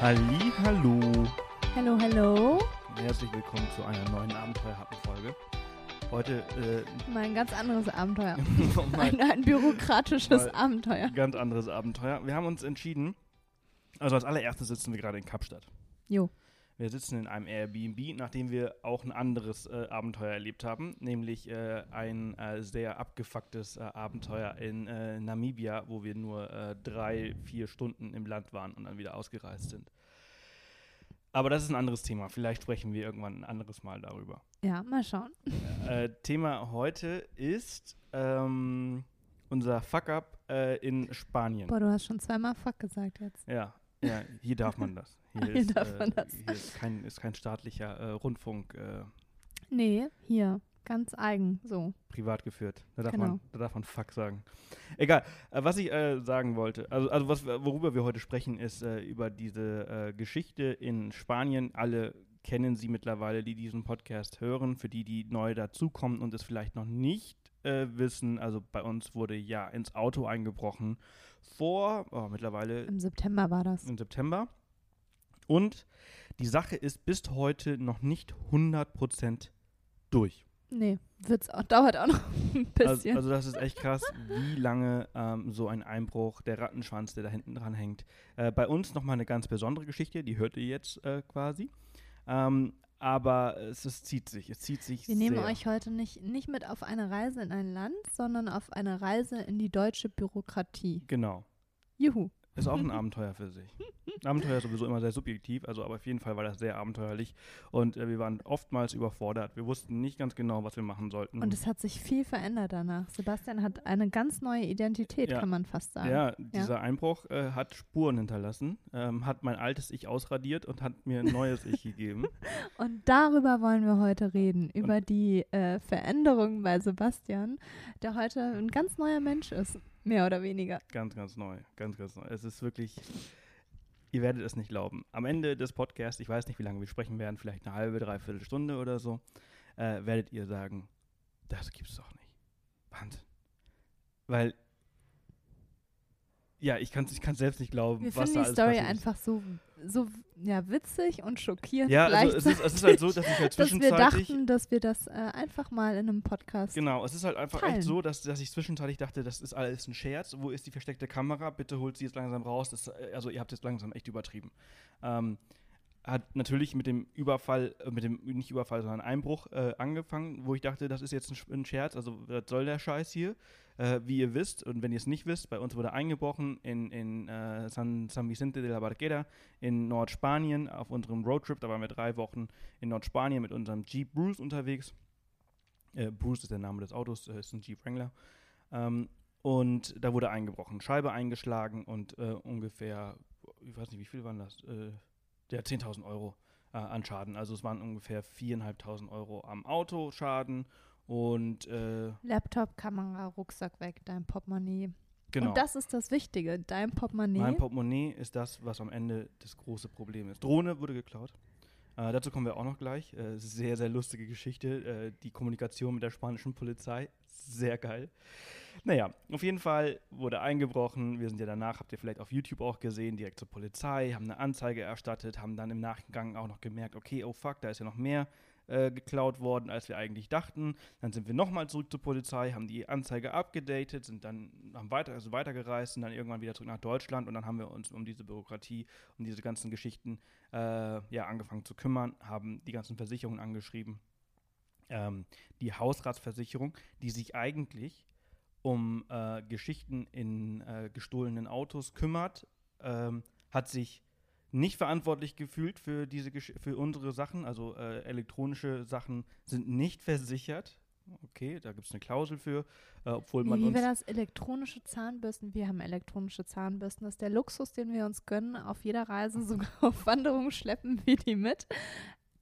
Halli, hallo. Hallo, hallo. Herzlich willkommen zu einer neuen Abenteuerhappen-Folge. Heute äh, Mal ein ganz anderes Abenteuer. Ein, ein bürokratisches Abenteuer. ein ganz anderes Abenteuer. Wir haben uns entschieden, also als allererstes sitzen wir gerade in Kapstadt. Jo. Wir sitzen in einem Airbnb, nachdem wir auch ein anderes äh, Abenteuer erlebt haben, nämlich äh, ein äh, sehr abgefucktes äh, Abenteuer in äh, Namibia, wo wir nur drei, vier Stunden im Land waren und dann wieder ausgereist sind. Aber das ist ein anderes Thema. Vielleicht sprechen wir irgendwann ein anderes Mal darüber. Ja, mal schauen. Thema heute ist ähm, unser Fuck-up äh, in Spanien. Boah, du hast schon zweimal Fuck gesagt jetzt. Ja, ja, hier darf man das. Hier, ist, äh, das. Hier ist kein, ist kein staatlicher äh, Rundfunk äh, Nee, hier. Ganz eigen. So. privat geführt. Da darf, Genau. man, da darf man Fuck sagen. Egal, äh, was ich äh, sagen wollte, also, also was, worüber wir heute sprechen, ist äh, über diese Geschichte in Spanien. Alle kennen sie mittlerweile, die diesen Podcast hören. Für die, die neu dazukommen und es vielleicht noch nicht wissen, also bei uns wurde ja ins Auto eingebrochen vor, oh, mittlerweile Im September war das. im September. Und die Sache ist bis heute noch nicht 100% durch. Nee, wird's auch, dauert auch noch ein Also, bisschen. also das ist echt krass, wie lange ähm, so ein Einbruch, der Rattenschwanz, der da hinten dran hängt. Äh, bei uns nochmal eine ganz besondere Geschichte, die hört ihr jetzt äh, quasi. Ähm, aber es, es zieht sich, es zieht sich Wir nehmen sehr. euch heute nicht, nicht mit auf eine Reise in ein Land, sondern auf eine Reise in die deutsche Bürokratie. Genau. Juhu. Ist auch ein Abenteuer für sich. Abenteuer ist sowieso immer sehr subjektiv, also aber auf jeden Fall war das sehr abenteuerlich und äh, wir waren oftmals überfordert. Wir wussten nicht ganz genau, was wir machen sollten. Und es hat sich viel verändert danach. Sebastian hat eine ganz neue Identität, Ja. kann man fast sagen. Ja, dieser Einbruch äh, hat Spuren hinterlassen, ähm, hat mein altes Ich ausradiert und hat mir ein neues Ich gegeben. Und darüber wollen wir heute reden, über die äh, Veränderungen bei Sebastian, der heute ein ganz neuer Mensch ist, mehr oder weniger. Ganz, ganz neu. Ganz, ganz neu. Es ist wirklich, ihr werdet es nicht glauben. Am Ende des Podcasts, ich weiß nicht, wie lange wir sprechen werden, vielleicht eine halbe, dreiviertel Stunde oder so, äh, werdet ihr sagen, das gibt's doch nicht. Wahnsinn. Weil, ja, ich kann es ich kann's selbst nicht glauben, Wir was finden da die Story einfach so, so ja, witzig und schockierend Ja, also es ist, es ist halt so, dass ich halt dass wir zwischenzeitlich dachten, dass wir das äh, einfach mal in einem Podcast Genau, es ist halt einfach teilen. echt so, dass, dass ich zwischenzeitlich dachte, das ist alles ein Scherz. Wo ist die versteckte Kamera? Bitte holt sie jetzt langsam raus. Das, äh, also ihr habt jetzt langsam echt übertrieben. Ähm, hat natürlich mit dem Überfall, äh, mit dem nicht Überfall, sondern Einbruch äh, angefangen, wo ich dachte, das ist jetzt ein, ein Scherz. Also was soll der Scheiß hier? Äh, wie ihr wisst und wenn ihr es nicht wisst, bei uns wurde eingebrochen in, in äh, San, San Vicente de la Barquera in Nordspanien auf unserem Roadtrip. Da waren wir drei Wochen in Nordspanien mit unserem Jeep Bruce unterwegs. Äh, Bruce ist der Name des Autos, äh, ist ein Jeep Wrangler. Ähm, und da wurde eingebrochen, Scheibe eingeschlagen und äh, ungefähr, ich weiß nicht, wie viel waren das? Äh, ja, 10.000 Euro an Schaden. Also es waren ungefähr 4.500 Euro am Autoschaden und äh, Laptop, Kamera, Rucksack weg, dein Portemonnaie. genau. Und das ist das Wichtige, dein Portemonnaie. Mein Portemonnaie ist das, was am Ende das große Problem ist. Drohne wurde geklaut. Äh, dazu kommen wir auch noch gleich. Äh, sehr, sehr lustige Geschichte. Äh, die Kommunikation mit der spanischen Polizei. Sehr geil. Naja, auf jeden Fall wurde eingebrochen. Wir sind ja danach, habt ihr vielleicht auf YouTube auch gesehen, direkt zur Polizei, haben eine Anzeige erstattet, haben dann im Nachgang auch noch gemerkt, okay, oh fuck, da ist ja noch mehr äh, geklaut worden, als wir eigentlich dachten. Dann sind wir nochmal zurück zur Polizei, haben die Anzeige abgedatet, sind dann haben weiter, also weitergereist, sind dann irgendwann wieder zurück nach Deutschland und dann haben wir uns um diese Bürokratie, um diese ganzen Geschichten äh, ja, angefangen zu kümmern, haben die ganzen Versicherungen angeschrieben. Ähm, die Hausratsversicherung, die sich eigentlich um äh, Geschichten in äh, gestohlenen Autos kümmert, ähm, hat sich nicht verantwortlich gefühlt für diese Gesch für unsere Sachen, also äh, elektronische Sachen sind nicht versichert. Okay, da gibt es eine Klausel für, äh, obwohl man wie wäre das? Elektronische Zahnbürsten. Wir haben elektronische Zahnbürsten. Das ist der Luxus, den wir uns gönnen. Auf jeder Reise, sogar auf Wanderungen schleppen wir die mit.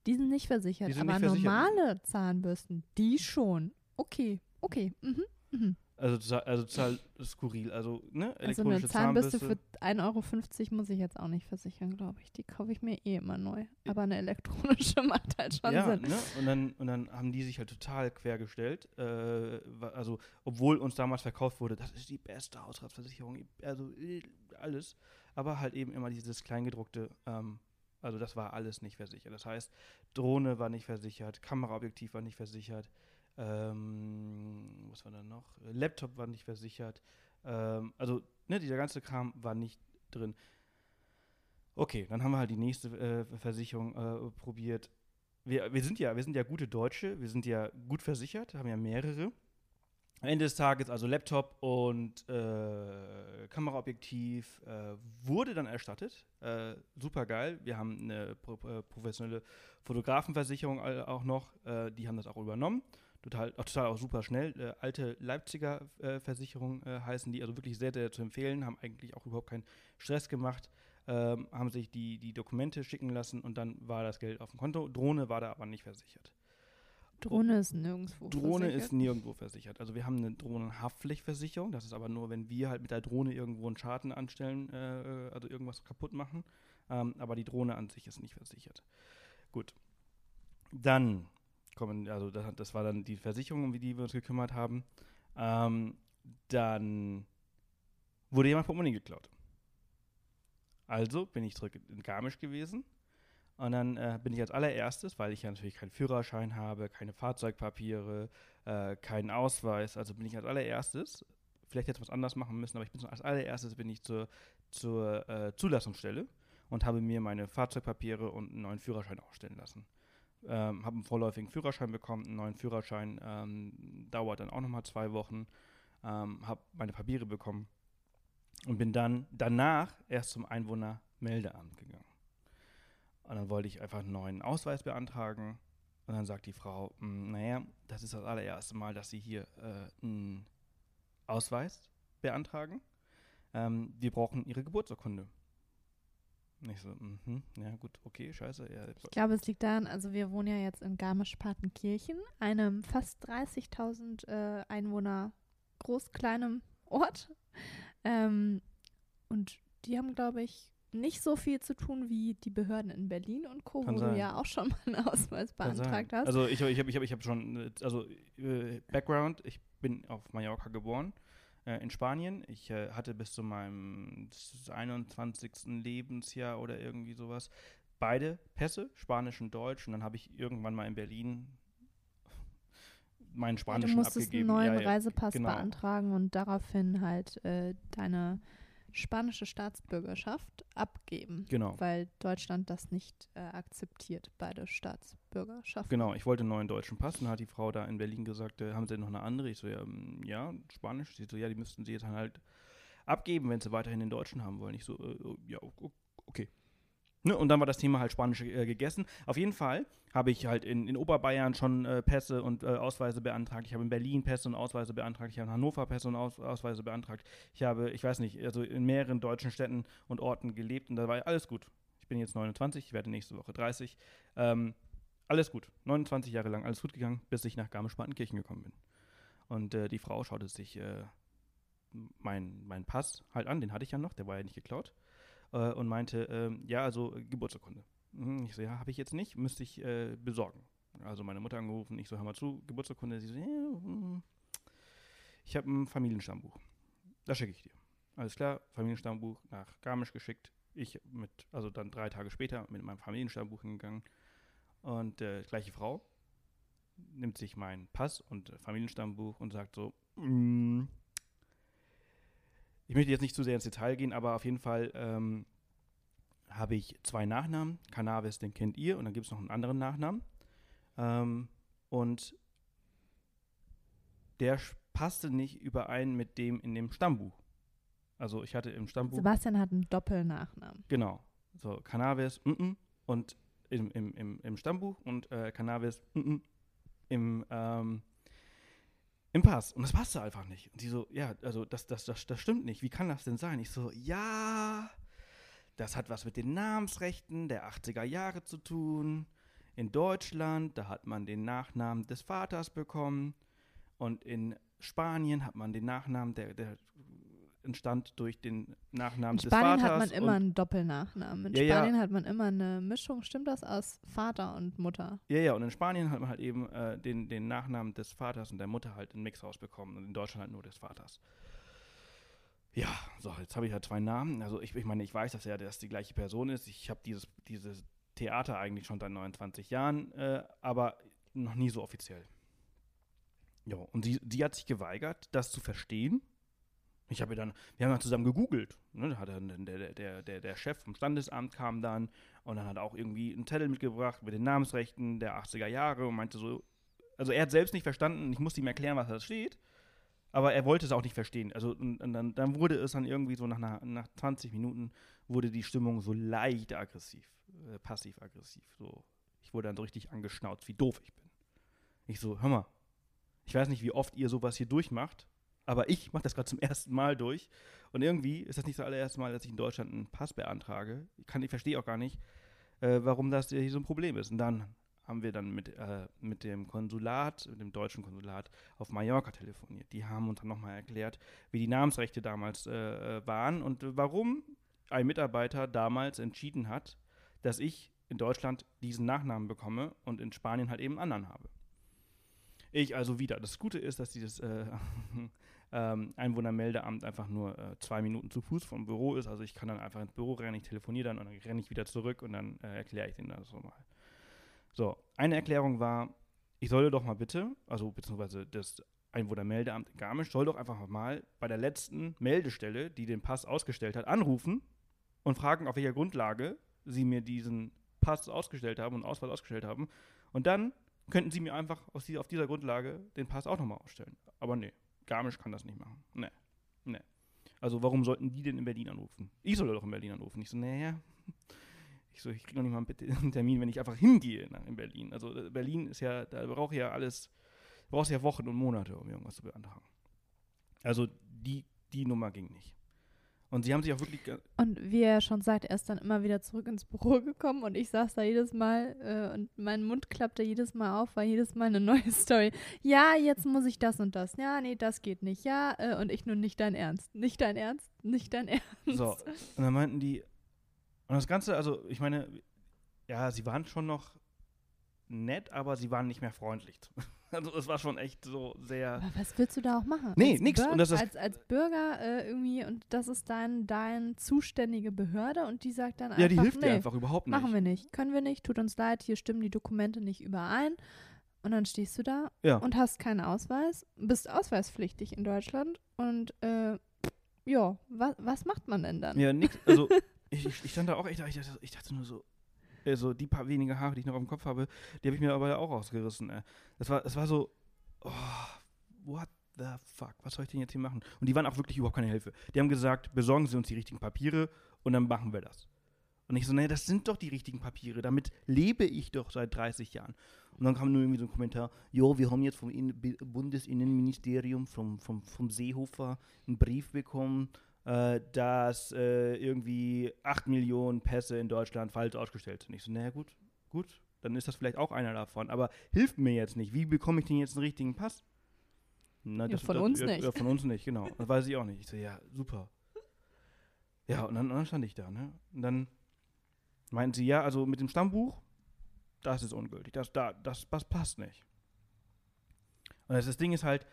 Die sind nicht versichert. Sind aber nicht versichert. normale Zahnbürsten, die schon. Okay, okay. Mhm. Mhm. Also total, also total skurril, also ne, Also eine Zahnbürste für 1,50 Euro muss ich jetzt auch nicht versichern, glaube ich. Die kaufe ich mir eh immer neu. Aber eine elektronische macht halt schon ja, Sinn. ne? Und dann, und dann haben die sich halt total quergestellt. Äh, also, obwohl uns damals verkauft wurde, das ist die beste Hausratsversicherung, also äh, alles. aber halt eben immer dieses Kleingedruckte, ähm, also das war alles nicht versichert. Das heißt, Drohne war nicht versichert, Kameraobjektiv war nicht versichert, ähm, was war da noch? Laptop war nicht versichert. Ähm, also, ne, dieser ganze Kram war nicht drin. Okay, dann haben wir halt die nächste äh, Versicherung äh, probiert. Wir, wir, sind ja, wir sind ja gute Deutsche, wir sind ja gut versichert, haben ja mehrere. Am Ende des Tages also Laptop und äh, Kameraobjektiv äh, wurde dann erstattet. Äh, Super geil. Wir haben eine pro äh, professionelle Fotografenversicherung auch noch. Äh, die haben das auch übernommen. Total, auch, total auch super schnell. Äh, alte Leipziger Versicherung heißen die. Also wirklich sehr, sehr zu empfehlen. Haben eigentlich auch überhaupt keinen Stress gemacht. Ähm, haben sich die, die Dokumente schicken lassen und dann war das Geld auf dem Konto. Drohne war da aber nicht versichert. Drohne ist nirgendwo Drohne versichert. ist nirgendwo versichert. Also wir haben eine Drohnenhaftpflichtversicherung. Das ist aber nur, wenn wir halt mit der Drohne irgendwo einen Schaden anstellen, äh, also irgendwas kaputt machen. Ähm, aber die Drohne an sich ist nicht versichert. Gut. Dann kommen, also das, das war dann die Versicherung, um die wir uns gekümmert haben. Ähm, dann wurde jemand Portemonnaie geklaut. Also bin ich zurück in Garmisch gewesen und dann äh, bin ich als allererstes, weil ich ja natürlich keinen Führerschein habe, keine Fahrzeugpapiere, äh, keinen Ausweis, also bin ich als allererstes, vielleicht hätte ich was anders machen müssen, aber ich bin als allererstes bin ich zur, zur äh, Zulassungsstelle und habe mir meine Fahrzeugpapiere und einen neuen Führerschein ausstellen lassen. Ähm, habe einen vorläufigen Führerschein bekommen, einen neuen Führerschein ähm, dauert dann auch nochmal zwei Wochen, ähm, habe meine Papiere bekommen und bin dann danach erst zum Einwohnermeldeamt gegangen. Und dann wollte ich einfach einen neuen Ausweis beantragen. Und dann sagt die Frau, hm, naja, das ist das allererste Mal, dass Sie hier äh, einen Ausweis beantragen. Ähm, wir brauchen Ihre Geburtsurkunde. Und ich so, mhm, ja gut, okay, scheiße. Ja, ich glaube, es liegt daran, also wir wohnen ja jetzt in Garmisch-Partenkirchen, einem fast 30.000 äh, Einwohner groß, kleinem Ort. Ähm, und die haben, glaube ich, nicht so viel zu tun wie die Behörden in Berlin und Co., Kann wo sein. du ja auch schon mal einen Ausweis beantragt hast. Also ich, ich habe ich hab, ich hab schon, also äh, Background, ich bin auf Mallorca geboren, äh, in Spanien. Ich äh, hatte bis zu meinem 21. Lebensjahr oder irgendwie sowas beide Pässe, Spanisch und Deutsch. Und dann habe ich irgendwann mal in Berlin meinen Spanischen ja, du musstest abgegeben. einen neuen ja, Reisepass genau. beantragen und daraufhin halt äh, deine spanische Staatsbürgerschaft abgeben. Genau. Weil Deutschland das nicht äh, akzeptiert, beide Staatsbürgerschaften. Genau, ich wollte einen neuen deutschen Pass und hat die Frau da in Berlin gesagt, äh, haben Sie noch eine andere? Ich so, ja, mm, ja, Spanisch. Sie so, ja, die müssten Sie jetzt halt abgeben, wenn Sie weiterhin den Deutschen haben wollen. Ich so, äh, ja, okay. Ne, und dann war das Thema halt Spanisch äh, gegessen. Auf jeden Fall habe ich halt in, in Oberbayern schon äh, Pässe und äh, Ausweise beantragt. Ich habe in Berlin Pässe und Ausweise beantragt. Ich habe in Hannover Pässe und Aus Ausweise beantragt. Ich habe, ich weiß nicht, also in mehreren deutschen Städten und Orten gelebt und da war alles gut. Ich bin jetzt 29, ich werde nächste Woche 30. Ähm, alles gut. 29 Jahre lang alles gut gegangen, bis ich nach Garmisch-Partenkirchen gekommen bin. Und äh, die Frau schaute sich äh, meinen mein Pass halt an, den hatte ich ja noch, der war ja nicht geklaut äh, und meinte, ähm, ja, also Geburtsurkunde. Mhm, ich so, ja, habe ich jetzt nicht, müsste ich äh, besorgen. Also meine Mutter angerufen, ich so, hör mal zu, Geburtsurkunde. Sie so, ja, hm. ich habe ein Familienstammbuch. Das schicke ich dir. Alles klar, Familienstammbuch nach Garmisch geschickt. Ich mit, also dann drei Tage später mit meinem Familienstammbuch hingegangen. Und äh, gleiche Frau nimmt sich meinen Pass und Familienstammbuch und sagt so, mm, ich möchte jetzt nicht zu sehr ins Detail gehen, aber auf jeden Fall ähm, habe ich zwei Nachnamen. Cannabis, den kennt ihr, und dann gibt es noch einen anderen Nachnamen. Ähm, und der passte nicht überein mit dem in dem Stammbuch. Also ich hatte im Stammbuch. Sebastian hat einen Doppelnachnamen. Genau. So, Cannabis mm -mm, und im, im, im, im Stammbuch und äh, Cannabis mm im ähm, im Pass. Und das passte einfach nicht. Und sie so, ja, also das, das, das, das stimmt nicht. Wie kann das denn sein? Ich so, ja, das hat was mit den Namensrechten der 80er Jahre zu tun. In Deutschland, da hat man den Nachnamen des Vaters bekommen. Und in Spanien hat man den Nachnamen der, der entstand durch den Nachnamen des Vaters. In Spanien hat man immer einen Doppelnachnamen. In ja, Spanien ja. hat man immer eine Mischung, stimmt das, aus Vater und Mutter? Ja, ja, und in Spanien hat man halt eben äh, den, den Nachnamen des Vaters und der Mutter halt in Mix rausbekommen und in Deutschland halt nur des Vaters. Ja, so, jetzt habe ich halt zwei Namen. Also ich, ich meine, ich weiß, dass er das die gleiche Person ist. Ich habe dieses, dieses Theater eigentlich schon seit 29 Jahren, äh, aber noch nie so offiziell. Ja, und sie, sie hat sich geweigert, das zu verstehen. Ich habe dann, wir haben dann zusammen gegoogelt. Ne? Hat dann der, der, der, der Chef vom Standesamt kam dann und dann hat er auch irgendwie einen Zettel mitgebracht mit den Namensrechten der 80er Jahre und meinte so, also er hat selbst nicht verstanden, ich musste ihm erklären, was da steht. Aber er wollte es auch nicht verstehen. Also und, und dann, dann, wurde es dann irgendwie so nach, einer, nach 20 Minuten wurde die Stimmung so leicht aggressiv, äh, passiv-aggressiv. So. Ich wurde dann so richtig angeschnauzt, wie doof ich bin. Ich so, hör mal, ich weiß nicht, wie oft ihr sowas hier durchmacht, aber ich mache das gerade zum ersten Mal durch. Und irgendwie ist das nicht das allererste Mal, dass ich in Deutschland einen Pass beantrage. Ich, ich verstehe auch gar nicht, äh, warum das hier so ein Problem ist. Und dann haben wir dann mit, äh, mit dem Konsulat, mit dem deutschen Konsulat auf Mallorca telefoniert. Die haben uns dann nochmal erklärt, wie die Namensrechte damals äh, waren und warum ein Mitarbeiter damals entschieden hat, dass ich in Deutschland diesen Nachnamen bekomme und in Spanien halt eben einen anderen habe. Ich also wieder. Das Gute ist, dass dieses äh, ähm, Einwohnermeldeamt einfach nur äh, zwei Minuten zu Fuß vom Büro ist. Also ich kann dann einfach ins Büro rennen, ich telefoniere dann und dann renne ich wieder zurück und dann äh, erkläre ich denen das nochmal. So, eine Erklärung war, ich solle doch mal bitte, also beziehungsweise das Einwohnermeldeamt in Garmisch soll doch einfach mal bei der letzten Meldestelle, die den Pass ausgestellt hat, anrufen und fragen, auf welcher Grundlage sie mir diesen Pass ausgestellt haben und Ausweis ausgestellt haben. Und dann könnten sie mir einfach auf dieser Grundlage den Pass auch nochmal ausstellen. Aber nee, Garmisch kann das nicht machen. Nee, nee. Also warum sollten die denn in Berlin anrufen? Ich soll doch in Berlin anrufen. Ich so, naja, ich so, ich kriege noch nicht mal einen Termin, wenn ich einfach hingehe in Berlin. Also äh, Berlin ist ja, da braucht ja alles, brauchst ja Wochen und Monate, um irgendwas zu beantragen. Also die, die Nummer ging nicht. Und sie haben sich auch wirklich. Und wie er schon sagt, er ist dann immer wieder zurück ins Büro gekommen und ich saß da jedes Mal äh, und mein Mund klappte jedes Mal auf, war jedes Mal eine neue Story. Ja, jetzt muss ich das und das. Ja, nee, das geht nicht. Ja, äh, und ich nur nicht dein Ernst. Nicht dein Ernst, nicht dein Ernst. So, und dann meinten die, und das Ganze, also ich meine, ja, sie waren schon noch nett, aber sie waren nicht mehr freundlich. Also es war schon echt so sehr. Aber was willst du da auch machen? Nee, als nix. und das ist als, als Bürger äh, irgendwie und das ist dein, dein zuständige Behörde und die sagt dann einfach. Ja, die hilft nee, dir einfach überhaupt nicht. Machen wir nicht. Können wir nicht, tut uns leid, hier stimmen die Dokumente nicht überein. Und dann stehst du da ja. und hast keinen Ausweis, bist ausweispflichtig in Deutschland und äh, ja, was, was macht man denn dann? Ja, nix. Also ich, ich, stand da auch echt, ich dachte, ich dachte nur so, also die paar wenige Haare, die ich noch auf dem Kopf habe, die habe ich mir aber auch ausgerissen. Ey. Das war, das war so, oh, what the fuck, was soll ich denn jetzt hier machen? Und die waren auch wirklich überhaupt keine Hilfe. Die haben gesagt, besorgen Sie uns die richtigen Papiere und dann machen wir das. Und ich so, nee, das sind doch die richtigen Papiere, damit lebe ich doch seit 30 Jahren. Und dann kam nur irgendwie so ein Kommentar, jo, wir haben jetzt vom Bundesinnenministerium, vom, vom, vom Seehofer einen Brief bekommen, äh, dass äh, irgendwie 8 Millionen Pässe in Deutschland falsch ausgestellt sind. Ich so, naja, gut, gut, dann ist das vielleicht auch einer davon. Aber hilft mir jetzt nicht. Wie bekomme ich denn jetzt einen richtigen Pass? Na, ja, von das, uns ja, nicht. Ja, von uns nicht, genau. Das weiß ich auch nicht. Ich so, ja, super. Ja, und dann, dann stand ich da, ne? Und dann meinten sie, ja, also mit dem Stammbuch, das ist ungültig. Das, da, das, das passt nicht. Und das, das Ding ist halt,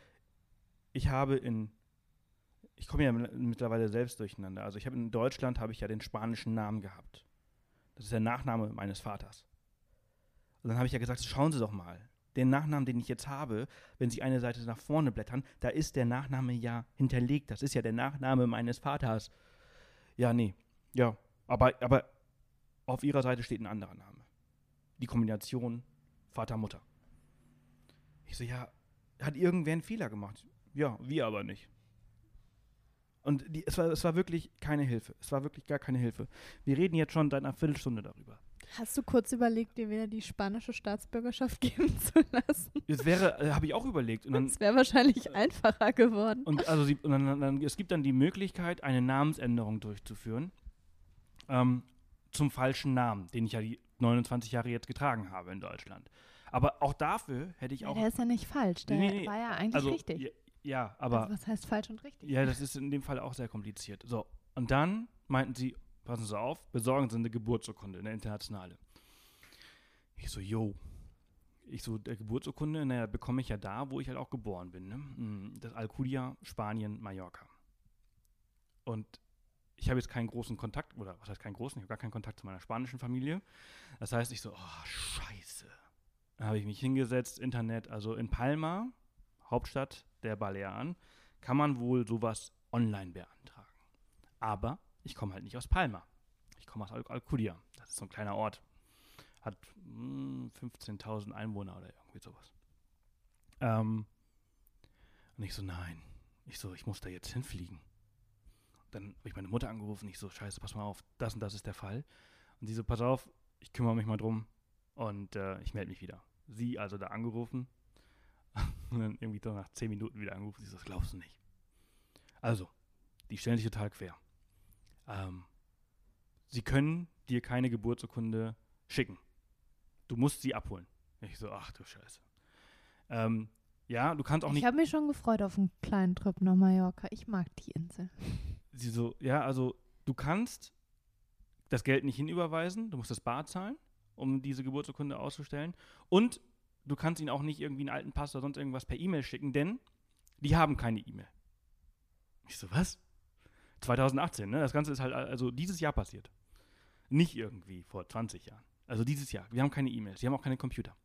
ich habe in ich komme ja mittlerweile selbst durcheinander. Also ich habe in Deutschland habe ich ja den spanischen Namen gehabt. Das ist der Nachname meines Vaters. Und dann habe ich ja gesagt, schauen Sie doch mal. Den Nachnamen, den ich jetzt habe, wenn Sie eine Seite nach vorne blättern, da ist der Nachname ja hinterlegt. Das ist ja der Nachname meines Vaters. Ja, nee. Ja, aber, aber auf Ihrer Seite steht ein anderer Name. Die Kombination Vater-Mutter. Ich so, ja, hat irgendwer einen Fehler gemacht? Ja, wir aber nicht. Und die, es, war, es war wirklich keine Hilfe. Es war wirklich gar keine Hilfe. Wir reden jetzt schon seit einer Viertelstunde darüber. Hast du kurz überlegt, dir wieder die spanische Staatsbürgerschaft geben zu lassen? Das wäre, äh, habe ich auch überlegt. Es wäre wahrscheinlich äh, einfacher geworden. Und also sie, und dann, dann, es gibt dann die Möglichkeit, eine Namensänderung durchzuführen ähm, zum falschen Namen, den ich ja die 29 Jahre jetzt getragen habe in Deutschland. Aber auch dafür hätte ich auch. Ja, der ist ja nicht falsch, der nee, nee, war ja eigentlich also, richtig. Ja, aber. Also was heißt falsch und richtig? Ja, das ist in dem Fall auch sehr kompliziert. So, und dann meinten sie, passen Sie auf, besorgen Sie eine Geburtsurkunde, eine internationale. Ich so, yo. Ich so, der Geburtsurkunde, naja, bekomme ich ja da, wo ich halt auch geboren bin. Ne? Hm, das Alcudia, Spanien, Mallorca. Und ich habe jetzt keinen großen Kontakt, oder was heißt keinen großen, ich habe gar keinen Kontakt zu meiner spanischen Familie. Das heißt, ich so, oh, scheiße. Dann habe ich mich hingesetzt, Internet, also in Palma, Hauptstadt der Balearen, kann man wohl sowas online beantragen. Aber ich komme halt nicht aus Palma. Ich komme aus Al Alcudia. Das ist so ein kleiner Ort. Hat hm, 15.000 Einwohner oder irgendwie sowas. Ähm, und ich so, nein. Ich so, ich muss da jetzt hinfliegen. Dann habe ich meine Mutter angerufen. Ich so, scheiße, pass mal auf, das und das ist der Fall. Und sie so, pass auf, ich kümmere mich mal drum und äh, ich melde mich wieder. Sie also da angerufen und dann irgendwie doch nach zehn Minuten wieder angerufen. Sie so, das glaubst du nicht. Also, die stellen sich total quer. Ähm, sie können dir keine Geburtsurkunde schicken. Du musst sie abholen. Ich so, ach du Scheiße. Ähm, ja, du kannst auch Ich nicht. habe mich schon gefreut auf einen kleinen Trip nach Mallorca. Ich mag die Insel. Sie so, ja, also du kannst das Geld nicht hinüberweisen, du musst das Bar zahlen, um diese Geburtsurkunde auszustellen. Und du kannst ihnen auch nicht irgendwie einen alten Pass oder sonst irgendwas per E-Mail schicken, denn die haben keine E-Mail. Ich so, was? 2018, ne? Das Ganze ist halt also dieses Jahr passiert. Nicht irgendwie vor 20 Jahren. Also dieses Jahr. Wir haben keine E-Mails, wir haben auch keine Computer.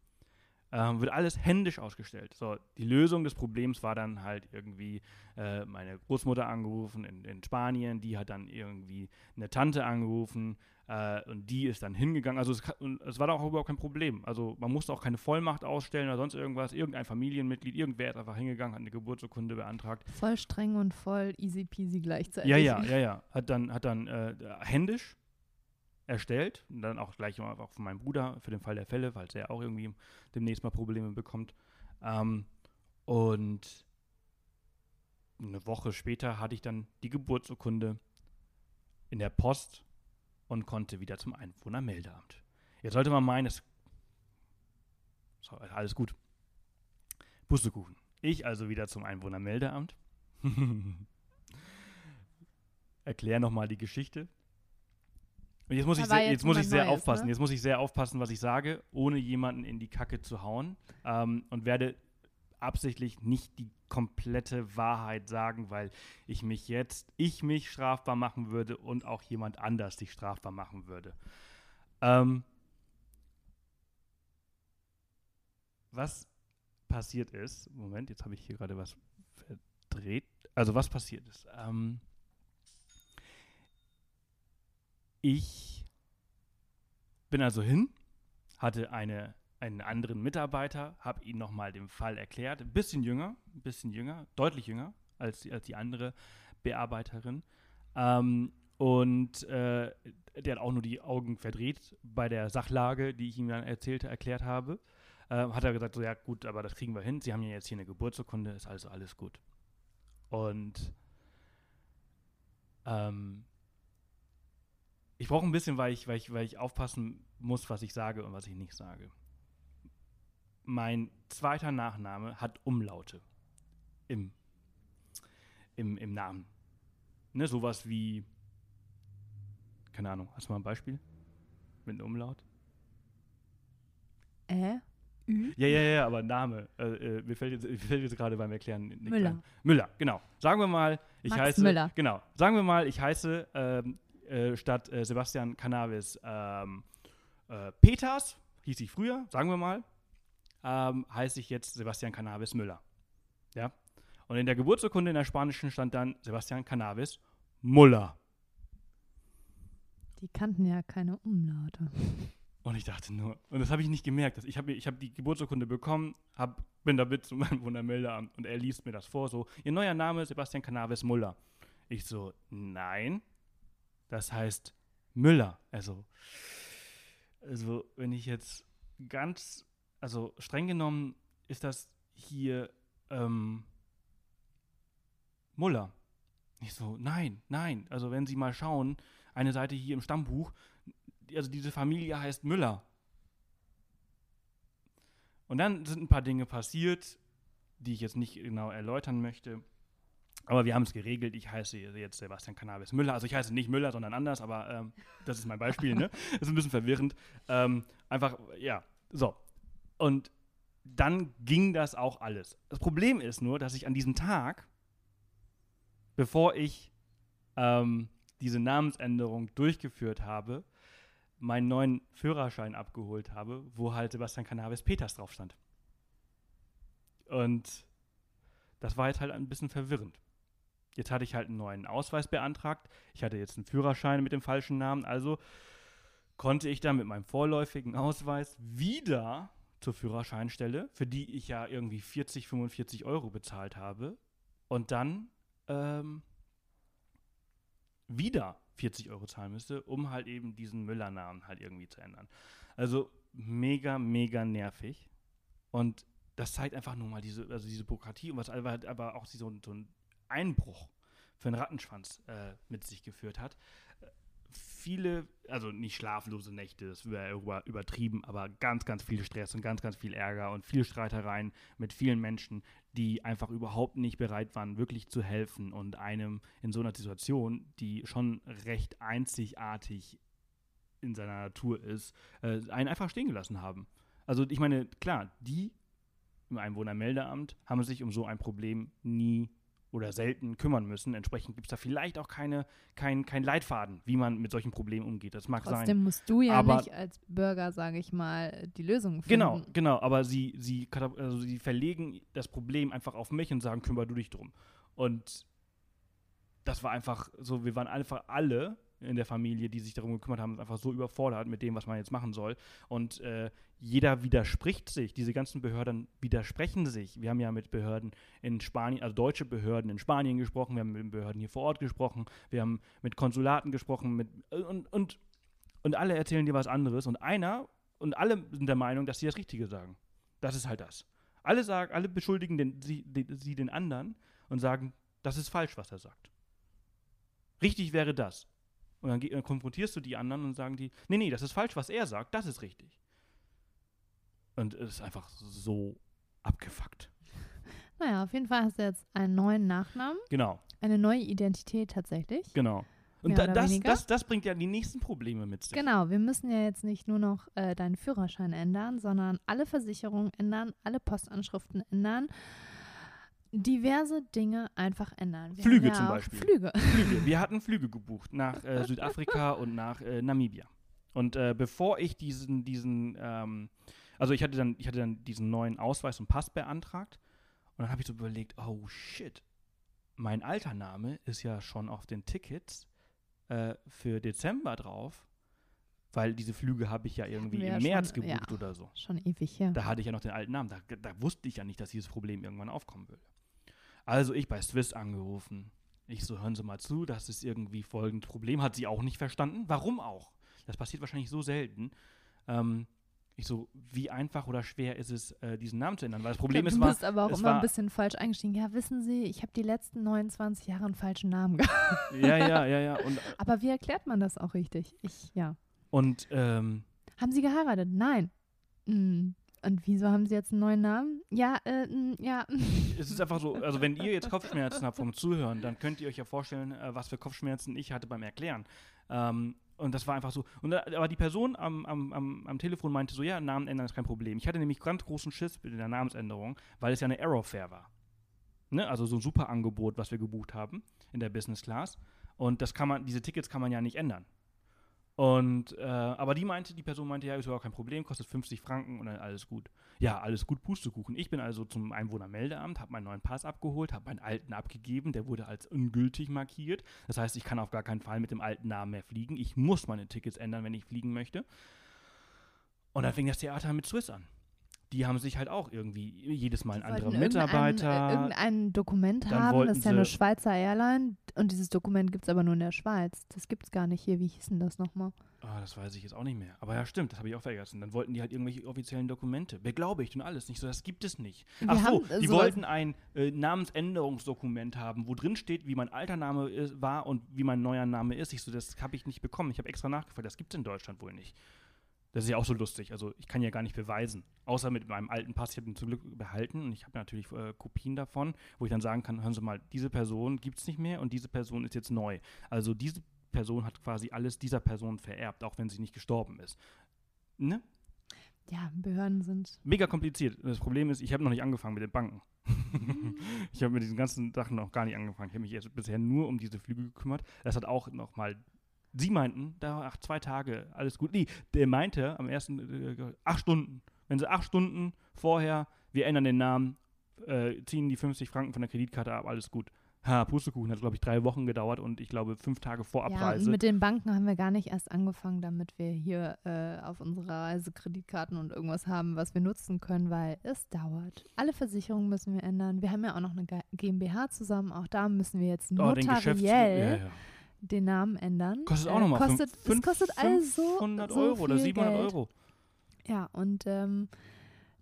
Ähm, wird alles händisch ausgestellt. So, die Lösung des Problems war dann halt irgendwie äh, meine Großmutter angerufen in, in Spanien, die hat dann irgendwie eine Tante angerufen äh, und die ist dann hingegangen. Also es, es war da auch überhaupt kein Problem. Also man musste auch keine Vollmacht ausstellen oder sonst irgendwas. Irgendein Familienmitglied, irgendwer ist einfach hingegangen, hat eine Geburtsurkunde beantragt. Voll streng und voll easy peasy gleichzeitig. Ja, ja, ja, ja. Hat dann, hat dann äh, händisch erstellt und dann auch gleich auch von meinem Bruder für den Fall der Fälle, falls er auch irgendwie demnächst mal Probleme bekommt. Ähm, und eine Woche später hatte ich dann die Geburtsurkunde in der Post und konnte wieder zum Einwohnermeldeamt. Jetzt sollte man meinen, es so, alles gut. Pustekuchen. Ich also wieder zum Einwohnermeldeamt. Erklär nochmal die Geschichte. Und jetzt muss Da ich, sehr, jetzt jetzt muss ich sehr Neues, aufpassen. ne? Jetzt muss ich sehr aufpassen, was ich sage, ohne jemanden in die Kacke zu hauen. Ähm, und werde absichtlich nicht die komplette Wahrheit sagen, weil ich mich jetzt, ich mich strafbar machen würde und auch jemand anders sich strafbar machen würde. Ähm, was passiert ist, Moment, jetzt habe ich hier gerade was verdreht. Also was passiert ist. Ähm, ich bin also hin, hatte eine, einen anderen Mitarbeiter, habe ihm nochmal den Fall erklärt. Ein bisschen jünger, ein bisschen jünger, deutlich jünger als die, als die andere Bearbeiterin. Ähm, und äh, der hat auch nur die Augen verdreht bei der Sachlage, die ich ihm dann erzählte, erklärt habe. Ähm, hat er gesagt, so ja gut, aber das kriegen wir hin. Sie haben ja jetzt hier eine Geburtsurkunde, ist also alles gut. Und ähm, ich brauche ein bisschen, weil ich, weil, ich, weil ich aufpassen muss, was ich sage und was ich nicht sage. Mein zweiter Nachname hat Umlaute im, im, im Namen. Ne, sowas wie, keine Ahnung, hast du mal ein Beispiel? Mit einem Umlaut? Äh? Ü? Ja, ja, ja, aber Name. Äh, äh, mir fällt jetzt, mir fällt jetzt gerade beim Erklären nicht Müller. ein. Müller, genau. Sagen wir mal, ich Max heiße. Müller. Genau. Sagen wir mal, ich heiße ähm, äh, statt äh, Sebastian Cannabis ähm, äh, Peters, hieß ich früher, sagen wir mal, ähm, heiße ich jetzt Sebastian Cannabis Müller. Ja. Und in der Geburtsurkunde in der spanischen stand dann Sebastian Cannabis Muller. Die kannten ja keine Umlaute. Und ich dachte nur, und das habe ich nicht gemerkt. dass Ich habe ich hab die Geburtsurkunde bekommen, hab, bin damit zu meinem Wundermeldeamt und er liest mir das vor, so, Ihr neuer Name Sebastian Cannabis Muller. Ich so, nein, das heißt Müller. Also, also wenn ich jetzt ganz, also streng genommen ist das hier ähm, Muller. Ich so, nein, nein. Also wenn Sie mal schauen, eine Seite hier im Stammbuch, also diese Familie heißt Müller. Und dann sind ein paar Dinge passiert, die ich jetzt nicht genau erläutern möchte. Aber wir haben es geregelt. Ich heiße jetzt Sebastian Cannabis Müller. Also ich heiße nicht Müller, sondern anders, aber ähm, das ist mein Beispiel, ne? Das ist ein bisschen verwirrend. Ähm, einfach, ja, so. Und dann ging das auch alles. Das Problem ist nur, dass ich an diesem Tag, bevor ich ähm, diese Namensänderung durchgeführt habe, meinen neuen Führerschein abgeholt habe, wo halt Sebastian Cannabis Peters drauf stand. Und das war jetzt halt ein bisschen verwirrend. Jetzt hatte ich halt einen neuen Ausweis beantragt. Ich hatte jetzt einen Führerschein mit dem falschen Namen. Also konnte ich dann mit meinem vorläufigen Ausweis wieder zur Führerscheinstelle, für die ich ja irgendwie 40, 45 Euro bezahlt habe. Und dann ähm, wieder 40 Euro zahlen müsste, um halt eben diesen Müller-Namen halt irgendwie zu ändern. Also mega, mega nervig. Und das zeigt einfach nur mal diese, also diese Bürokratie und was aber, aber auch so, so ein Einbruch für einen Rattenschwanz äh, mit sich geführt hat. Viele, also nicht schlaflose Nächte, das wäre über, übertrieben, aber ganz, ganz viel Stress und ganz, ganz viel Ärger und viele Streitereien mit vielen Menschen, die einfach überhaupt nicht bereit waren, wirklich zu helfen und einem in so einer Situation, die schon recht einzigartig in seiner Natur ist, äh, einen einfach stehen gelassen haben. Also ich meine, klar, die im Einwohnermeldeamt haben sich um so ein Problem nie oder selten kümmern müssen. Entsprechend gibt es da vielleicht auch keine, kein, kein Leitfaden, wie man mit solchen Problemen umgeht. Das mag Trotzdem sein. musst du ja Aber- nicht als Bürger, sage ich mal, die Lösung finden. Genau, genau. Aber sie, sie, also sie verlegen das Problem einfach auf mich und sagen, kümmer du dich drum. Und das war einfach so, wir waren einfach alle in der Familie, die sich darum gekümmert haben, einfach so überfordert mit dem, was man jetzt machen soll. Und äh, jeder widerspricht sich, diese ganzen Behörden widersprechen sich. Wir haben ja mit Behörden in Spanien, also deutsche Behörden in Spanien gesprochen, wir haben mit Behörden hier vor Ort gesprochen, wir haben mit Konsulaten gesprochen, mit und, und, und alle erzählen dir was anderes. Und einer und alle sind der Meinung, dass sie das Richtige sagen. Das ist halt das. Alle sagen, alle beschuldigen den, sie, den, sie den anderen und sagen, das ist falsch, was er sagt. Richtig wäre das. Und dann, dann konfrontierst du die anderen und sagen die, nee, nee, das ist falsch, was er sagt, das ist richtig. Und es ist einfach so abgefuckt. Naja, auf jeden Fall hast du jetzt einen neuen Nachnamen, Genau, eine neue Identität tatsächlich. genau. Und da, das, das, das bringt ja die nächsten Probleme mit sich. Genau, wir müssen ja jetzt nicht nur noch äh, deinen Führerschein ändern, sondern alle Versicherungen ändern, alle Postanschriften ändern, diverse Dinge einfach ändern. Wir Flüge ja zum Beispiel. Flüge. Flüge. Wir hatten Flüge gebucht nach äh, Südafrika und nach äh, Namibia. Und äh, bevor ich diesen, diesen, ähm, also ich hatte dann, ich hatte dann diesen neuen Ausweis und Pass beantragt und dann habe ich so überlegt, oh shit, mein alter Name ist ja schon auf den Tickets äh, für Dezember drauf, weil diese Flüge habe ich ja irgendwie wir im ja März schon, ja. gebucht oder so. Schon ewig her. Da hatte ich ja noch den alten Namen. Da, da wusste ich ja nicht, dass dieses Problem irgendwann aufkommen würde. Also ich bei Swiss angerufen. Ich so, hören Sie mal zu, das ist irgendwie folgendes Problem. Hat sie auch nicht verstanden. Warum auch? Das passiert wahrscheinlich so selten. Ähm, ich so, wie einfach oder schwer ist es, äh, diesen Namen zu ändern? Weil das Problem du ist, war, bist aber auch immer ein bisschen falsch eingestiegen. Ja, wissen Sie, ich habe die letzten 29 Jahre einen falschen Namen gehabt. ja, ja, ja, ja. Und, Aber wie erklärt man das auch richtig? Ich, ja. und ähm, Haben Sie geheiratet? Nein. Hm. Und wieso haben Sie jetzt einen neuen Namen? Ja, äh, ja. es ist einfach so, also wenn ihr jetzt Kopfschmerzen habt vom Zuhören, dann könnt ihr euch ja vorstellen, äh, was für Kopfschmerzen ich hatte beim Erklären. Ähm, und das war einfach so. Und, da- aber die Person am, am, am, am Telefon meinte so, ja, Namen ändern ist kein Problem. Ich hatte nämlich ganz großen Schiss mit der Namensänderung, weil es ja eine Aerofair war. Ne? Also so ein super Angebot, was wir gebucht haben in der Business Class. Und das kann man, diese Tickets kann man ja nicht ändern. Und, äh, aber die meinte, die Person meinte, ja, ist überhaupt kein Problem, kostet 50 Franken und dann alles gut. Ja, alles gut, Pustekuchen. Ich bin also zum Einwohnermeldeamt, habe meinen neuen Pass abgeholt, habe meinen alten abgegeben, der wurde als ungültig markiert. Das heißt, ich kann auf gar keinen Fall mit dem alten Namen mehr fliegen. Ich muss meine Tickets ändern, wenn ich fliegen möchte. Und dann fing das Theater mit Swiss an. Die haben sich halt auch irgendwie jedes Mal einen anderen irgendein, Mitarbeiter. Äh, irgendein Dokument haben, das ist ja eine Schweizer Airline und dieses Dokument gibt es aber nur in der Schweiz. Das gibt es gar nicht hier. Wie hieß denn das nochmal? Ah, das weiß ich jetzt auch nicht mehr. Aber ja, stimmt, das habe ich auch vergessen. Dann wollten die halt irgendwelche offiziellen Dokumente. Beglaubigt und alles. Nicht so, das gibt es nicht. Wir Ach so, äh, die wollten ein äh, Namensänderungsdokument haben, wo drin steht, wie mein alter Name ist, war und wie mein neuer Name ist. Ich so, das habe ich nicht bekommen. Ich habe extra nachgefragt. Das gibt es in Deutschland wohl nicht. Das ist ja auch so lustig. Also ich kann ja gar nicht beweisen. Außer mit meinem alten Pass. Ich habe ihn zum Glück behalten und ich habe natürlich äh, Kopien davon, wo ich dann sagen kann, hören Sie mal, diese Person gibt es nicht mehr und diese Person ist jetzt neu. Also diese Person hat quasi alles dieser Person vererbt, auch wenn sie nicht gestorben ist. Ne? ja, Behörden sind. Mega kompliziert. Das Problem ist, ich habe noch nicht angefangen mit den Banken. ich habe mit diesen ganzen Sachen noch gar nicht angefangen. Ich habe mich jetzt bisher nur um diese Flüge gekümmert. Das hat auch noch mal. Sie meinten, da ach, zwei Tage, alles gut. Nee, der meinte am ersten, äh, acht Stunden. Wenn sie acht Stunden vorher, wir ändern den Namen, äh, ziehen die 50 Franken von der Kreditkarte ab, alles gut. Ha, Pustekuchen hat, glaube ich, drei Wochen gedauert und ich glaube fünf Tage vor Ja, Abreise. mit den Banken haben wir gar nicht erst angefangen, damit wir hier äh, auf unserer Reise Kreditkarten und irgendwas haben, was wir nutzen können, weil es dauert. Alle Versicherungen müssen wir ändern. Wir haben ja auch noch eine GmbH zusammen. Auch da müssen wir jetzt Oh, den Geschäfts- notariell ja, ja. Den Namen ändern. Kostet auch Äh, nochmal kostet, es kostet alles so, 500 so Euro oder viel 700 Geld. Euro. Ja, und ähm,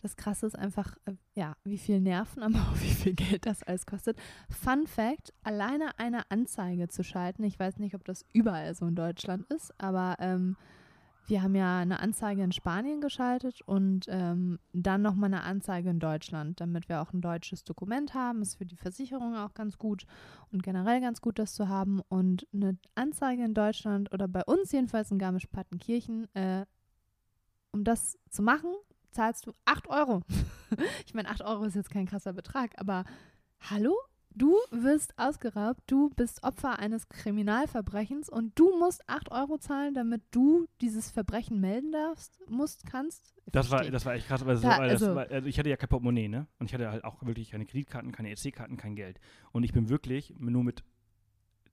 das Krasse ist einfach, äh, ja, wie viel Nerven, aber auch wie viel Geld das alles kostet. Fun Fact: Alleine eine Anzeige zu schalten, ich weiß nicht, ob das überall so in Deutschland ist, aber ähm, wir haben ja eine Anzeige in Spanien geschaltet und ähm, dann nochmal eine Anzeige in Deutschland, damit wir auch ein deutsches Dokument haben. Ist für die Versicherung auch ganz gut und generell ganz gut, das zu haben. Und eine Anzeige in Deutschland oder bei uns jedenfalls in Garmisch-Partenkirchen, äh, um das zu machen, zahlst du 8 Euro. ich meine, 8 Euro ist jetzt kein krasser Betrag, aber hallo? Du wirst ausgeraubt, du bist Opfer eines Kriminalverbrechens und du musst 8 Euro zahlen, damit du dieses Verbrechen melden darfst, musst, kannst. Ich Das war, das war echt krass, weil, Da- also- war, also ich hatte ja kein Portemonnaie, ne? Und ich hatte halt auch wirklich keine Kreditkarten, keine EC-Karten, kein Geld. Und ich bin wirklich nur mit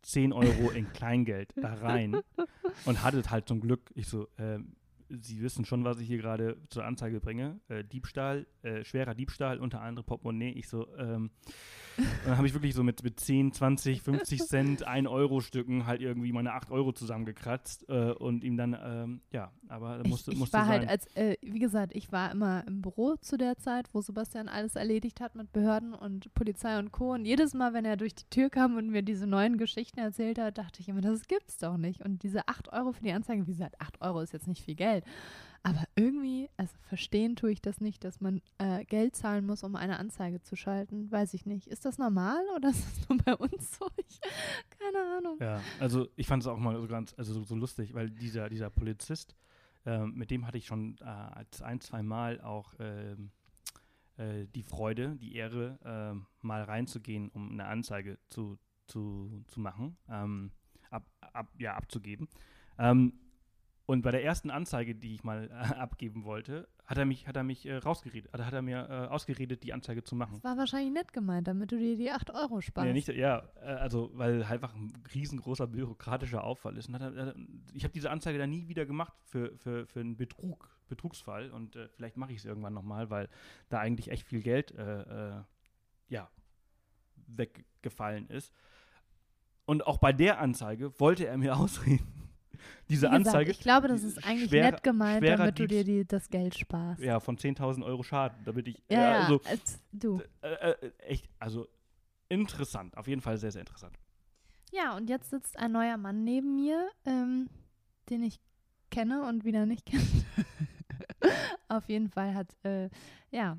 10 Euro in Kleingeld da rein und hatte halt zum Glück, ich so, ähm, Sie wissen schon, was ich hier gerade zur Anzeige bringe. Äh, Diebstahl, äh, schwerer Diebstahl, unter anderem Portemonnaie. Ich so, ähm, dann habe ich wirklich so mit, mit 10, 20, 50 Cent, 1 Euro Stücken halt irgendwie meine 8 Euro zusammengekratzt äh, und ihm dann, ähm, ja, aber da musste, ich, ich musste war sein. halt als, äh, wie gesagt, ich war immer im Büro zu der Zeit, wo Sebastian alles erledigt hat mit Behörden und Polizei und Co. Und jedes Mal, wenn er durch die Tür kam und mir diese neuen Geschichten erzählt hat, dachte ich immer, das gibt's doch nicht. Und diese 8 Euro für die Anzeige, wie gesagt, 8 Euro ist jetzt nicht viel Geld. Aber irgendwie, also verstehen tue ich das nicht, dass man äh, Geld zahlen muss, um eine Anzeige zu schalten. Weiß ich nicht. Ist das normal oder ist das nur bei uns so? Ich, keine Ahnung. Ja, also ich fand es auch mal so ganz, also so, so lustig, weil dieser, dieser Polizist, ähm, mit dem hatte ich schon äh, als ein, zwei Mal auch ähm, äh, die Freude, die Ehre, ähm, mal reinzugehen, um eine Anzeige zu, zu, zu machen, ähm, ab, ab, ja, abzugeben. Ähm, und bei der ersten Anzeige, die ich mal äh, abgeben wollte, hat er mich, hat er mich äh, rausgeredet, also hat er mir äh, ausgeredet, die Anzeige zu machen. Das war wahrscheinlich nett gemeint, damit du dir die 8 Euro sparst. Nee, nicht, ja, äh, also weil halt einfach ein riesengroßer bürokratischer Aufwall ist. Und hat er, äh, ich habe diese Anzeige dann nie wieder gemacht für, für, für einen Betrug, Betrugsfall und äh, vielleicht mache ich es irgendwann nochmal, weil da eigentlich echt viel Geld ja, weggefallen ist. Und auch bei der Anzeige wollte er mir ausreden. Diese gesagt, Anzeige. Ich glaube, das ist eigentlich schwerer- nett gemeint, damit du dir die, das Geld sparst. Ja, von 10.000 Euro Schaden, damit ich. ja, ja, also, als du. äh, äh, echt, also interessant, auf jeden Fall sehr, sehr interessant. Ja, und jetzt sitzt ein neuer Mann neben mir, ähm, den ich kenne und wieder nicht kenne. Auf jeden Fall hat, äh, ja,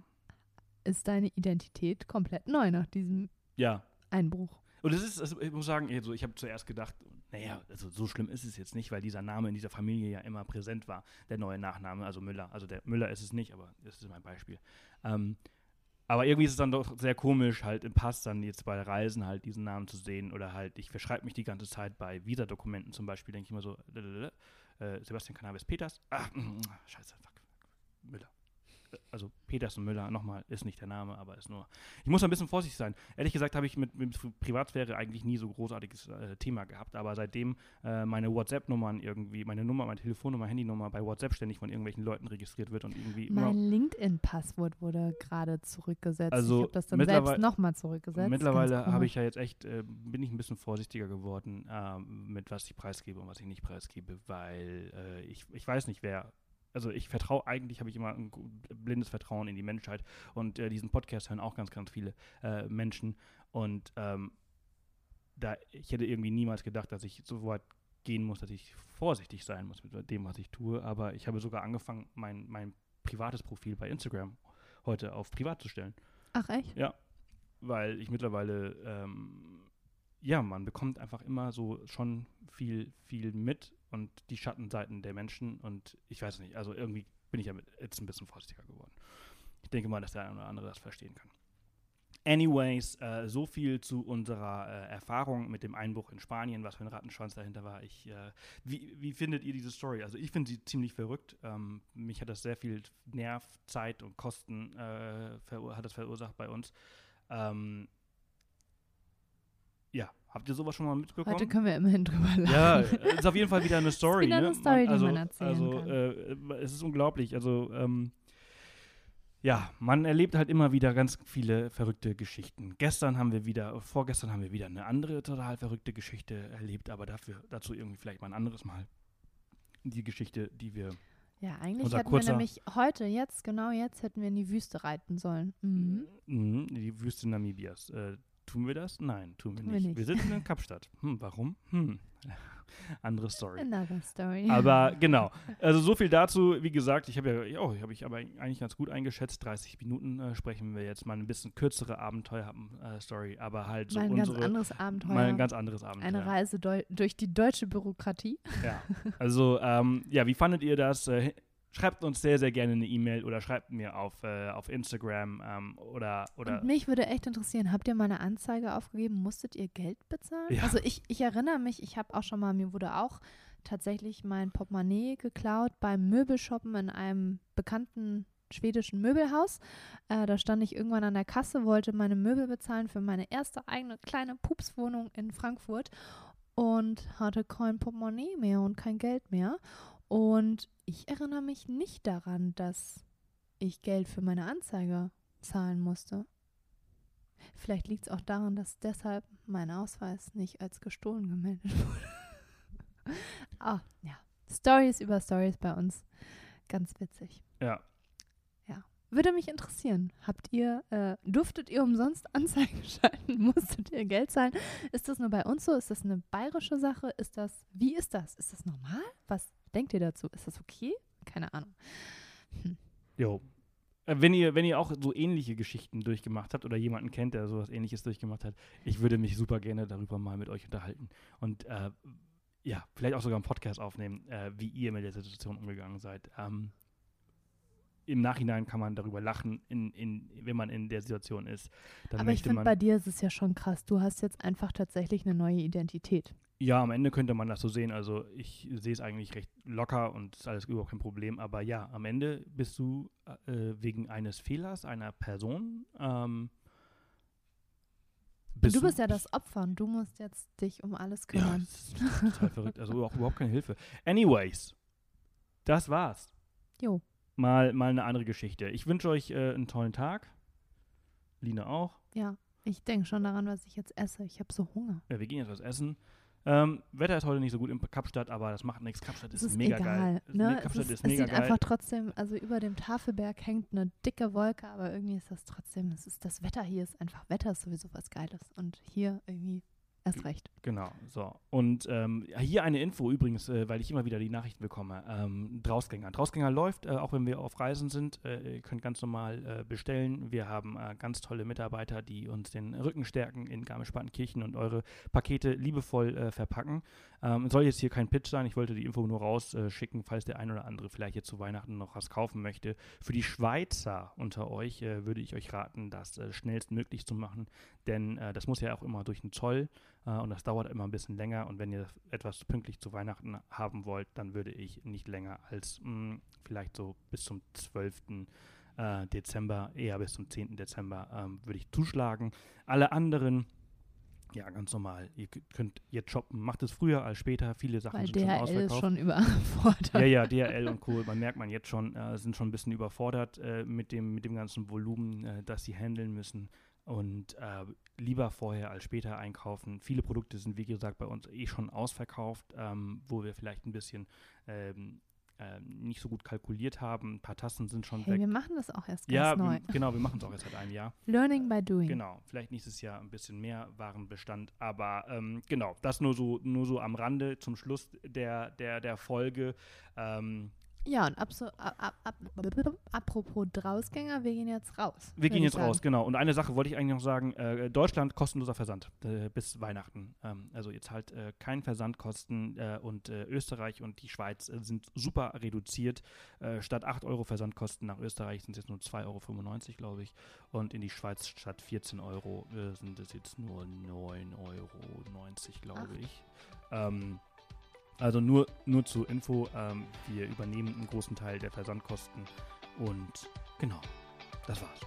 ist deine Identität komplett neu nach diesem Ja, Einbruch. Und es ist, also ich muss sagen, also ich habe zuerst gedacht, naja, also so schlimm ist es jetzt nicht, weil dieser Name in dieser Familie ja immer präsent war, der neue Nachname, also Müller. Also der Müller ist es nicht, aber das ist mein Beispiel. Ähm, aber irgendwie ist es dann doch sehr komisch, halt im Pass dann jetzt bei Reisen halt diesen Namen zu sehen oder halt, ich verschreibe mich die ganze Zeit bei Visa-Dokumenten zum Beispiel, denke ich immer so, äh, Sebastian Cannabis Peters, ah, scheiße, fuck, Müller. Also Peters und Müller, nochmal, ist nicht der Name, aber ist nur. Ich muss ein bisschen vorsichtig sein. Ehrlich gesagt habe ich mit, mit Privatsphäre eigentlich nie so großartiges äh, Thema gehabt, aber seitdem äh, meine WhatsApp-Nummern irgendwie, meine Nummer, meine Telefonnummer, Handynummer bei WhatsApp ständig von irgendwelchen Leuten registriert wird und irgendwie. Mein LinkedIn-Passwort wurde gerade zurückgesetzt. Also ich habe das dann selbst nochmal zurückgesetzt. Mittlerweile habe ich ja jetzt echt, äh, bin ich ein bisschen vorsichtiger geworden, äh, mit was ich preisgebe und was ich nicht preisgebe, weil äh, ich, ich weiß nicht, wer. Also ich vertraue, eigentlich habe ich immer ein blindes Vertrauen in die Menschheit und äh, diesen Podcast hören auch ganz, ganz viele äh, Menschen und ähm, da ich hätte irgendwie niemals gedacht, dass ich so weit gehen muss, dass ich vorsichtig sein muss mit dem, was ich tue, aber ich habe sogar angefangen, mein, mein privates Profil bei Instagram heute auf privat zu stellen. Ach echt? Ja, weil ich mittlerweile, ähm, ja, man bekommt einfach immer so schon viel, viel mit und die Schattenseiten der Menschen und ich weiß nicht, also irgendwie bin ich ja jetzt ein bisschen vorsichtiger geworden. Ich denke mal, dass der eine oder andere das verstehen kann. Anyways, äh, so viel zu unserer äh, Erfahrung mit dem Einbruch in Spanien, was für ein Rattenschwanz dahinter war. Ich, äh, wie, wie, findet ihr diese Story? Also ich finde sie ziemlich verrückt. Ähm, mich hat das sehr viel Nerv, Zeit und Kosten äh, hat das verursacht bei uns. Ähm, ja, habt ihr sowas schon mal mitbekommen? Heute können wir immerhin drüber lachen. Ja, ist auf jeden Fall wieder eine Story. wieder ne? eine Story, also, die man erzählen also, kann. Äh, es ist unglaublich. Also, ähm, ja, man erlebt halt immer wieder ganz viele verrückte Geschichten. Gestern haben wir wieder, vorgestern haben wir wieder eine andere total verrückte Geschichte erlebt, aber dafür, dazu irgendwie vielleicht mal ein anderes Mal. Die Geschichte, die wir. Ja, eigentlich hätten wir nämlich heute, jetzt, genau jetzt, hätten wir in die Wüste reiten sollen. Mhm. Mhm, die Wüste Namibias. Äh, tun wir das? Nein, tun wir, Tun wir nicht. nicht. Wir sitzen in Kapstadt. Hm, warum? Hm. Andere Story. Another story. Aber genau. Also so viel dazu. Wie gesagt, ich habe ja, oh, habe ich aber eigentlich ganz gut eingeschätzt. 30 Minuten äh, sprechen wir jetzt mal ein bisschen kürzere Abenteuer-Story, aber halt so mal ein ganz unsere anderes Abenteuer. mal ein ganz anderes Abenteuer. Eine Reise durch die deutsche Bürokratie. Ja. Also ähm, ja, wie fandet ihr das? Äh, schreibt uns sehr sehr gerne eine E-Mail oder schreibt mir auf äh, auf Instagram ähm, oder oder Und mich würde echt interessieren, habt ihr mal eine Anzeige aufgegeben? Musstet ihr Geld bezahlen? Ja. Also ich, ich erinnere mich, ich habe auch schon mal, mir wurde auch tatsächlich mein Portemonnaie geklaut beim Möbelshoppen in einem bekannten schwedischen Möbelhaus. Äh, da stand ich irgendwann an der Kasse, wollte meine Möbel bezahlen für meine erste eigene kleine Pupswohnung in Frankfurt und hatte kein Portemonnaie mehr und kein Geld mehr. Und ich erinnere mich nicht daran, dass ich Geld für meine Anzeige zahlen musste. Vielleicht liegt es auch daran, dass deshalb mein Ausweis nicht als gestohlen gemeldet wurde. ah, ja. Stories über Stories bei uns. Ganz witzig. ja. Würde mich interessieren. Habt ihr, äh, durftet ihr umsonst Anzeigen schalten? Musstet ihr Geld zahlen? Ist das nur bei uns so? Ist das eine bayerische Sache? Ist das, wie ist das? Ist das normal? Was denkt ihr dazu? Ist das okay? Keine Ahnung. Jo. Äh, Wenn ihr, wenn ihr auch so ähnliche Geschichten durchgemacht habt oder jemanden kennt, der sowas ähnliches durchgemacht hat, ich würde mich super gerne darüber mal mit euch unterhalten. Und äh, ja, vielleicht auch sogar einen Podcast aufnehmen, äh, wie ihr mit der Situation umgegangen seid. Ähm, Im Nachhinein kann man darüber lachen, in, in, wenn man in der Situation ist. Dann Aber ich finde, bei dir ist es ja schon krass. Du hast jetzt einfach tatsächlich eine neue Identität. Ja, am Ende könnte man das so sehen. Also ich sehe es eigentlich recht locker und ist alles überhaupt kein Problem. Aber ja, am Ende bist du äh, wegen eines Fehlers einer Person. Ähm, Und du bist ja das Opfer und du musst jetzt dich um alles Ja, kümmern. das ist total verrückt. Also auch überhaupt keine Hilfe. Anyways, das war's. Jo. Mal, mal eine andere Geschichte. Ich wünsche euch äh, einen tollen Tag. Lina auch. Ja, ich denke schon daran, was ich jetzt esse. Ich habe so Hunger. Ja, wir gehen jetzt was essen. Ähm, Wetter ist heute nicht so gut in Kapstadt, aber das macht nichts. Kapstadt ist, Es ist mega egal. geil. Ne? Nee, Es, Kapstadt ist, ist, es mega sieht geil. einfach trotzdem, also über dem Tafelberg hängt eine dicke Wolke, aber irgendwie ist das trotzdem, es ist das Wetter hier ist einfach, Wetter ist sowieso was Geiles. Und hier irgendwie erst recht. Genau, so. Und ähm, hier eine Info übrigens, äh, weil ich immer wieder die Nachrichten bekomme. Ähm, Drausgänger. Drausgänger läuft, äh, auch wenn wir auf Reisen sind. Äh, ihr könnt ganz normal äh, bestellen. Wir haben äh, ganz tolle Mitarbeiter, die uns den Rücken stärken in Garmisch-Partenkirchen und eure Pakete liebevoll äh, verpacken. Ähm, soll jetzt hier kein Pitch sein. Ich wollte die Info nur rausschicken, falls der ein oder andere vielleicht jetzt zu Weihnachten noch was kaufen möchte. Für die Schweizer unter euch würde ich euch raten, das schnellstmöglich zu machen, denn das muss ja auch immer durch den Zoll und das dauert immer ein bisschen länger. Und wenn ihr etwas pünktlich zu Weihnachten haben wollt, dann würde ich nicht länger als mh, vielleicht so bis zum 12. Äh, Dezember, eher bis zum 10. Dezember, ähm, würde ich zuschlagen. Alle anderen, ja, ganz normal. Ihr könnt jetzt shoppen. Macht es früher als später. Viele Sachen Weil sind schon DHL ist ausverkauft. schon überfordert. Ja, ja, DHL und Co. Man merkt man jetzt schon, äh, sind schon ein bisschen überfordert äh, mit, dem, mit dem ganzen Volumen, äh, das sie handeln müssen. Und äh, lieber vorher als später einkaufen. Viele Produkte sind, wie gesagt, bei uns eh schon ausverkauft, ähm, wo wir vielleicht ein bisschen ähm, ähm, nicht so gut kalkuliert haben. Ein paar Tassen sind schon Hey, weg. wir machen das auch erst ganz Ja, neu. wir, genau, wir machen es auch erst seit einem Jahr. Learning by doing. Genau, vielleicht nächstes Jahr ein bisschen mehr Warenbestand, aber ähm, genau, das nur so, nur so am Rande zum Schluss der, der, der Folge. Ähm, Ja, und ab, ab, ab, apropos Drausgänger, wir gehen jetzt raus. Wir gehen jetzt raus, genau. Und eine Sache wollte ich eigentlich noch sagen: äh, Deutschland kostenloser Versand äh, bis Weihnachten. Ähm, also jetzt halt äh, kein Versandkosten äh, und äh, Österreich und die Schweiz äh, sind super reduziert. Statt 8 Euro Versandkosten nach Österreich sind es jetzt nur 2,95 Euro, glaube ich. Und in die Schweiz statt 14 Euro sind es jetzt nur 9,90 Euro, glaube Ach. ich. Ähm, also nur, nur zur Info, ähm, wir übernehmen einen großen Teil der Versandkosten und genau, das war's.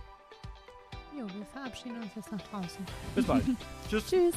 Jo, wir verabschieden uns jetzt nach draußen. Bis bald. Tschüss. Tschüss.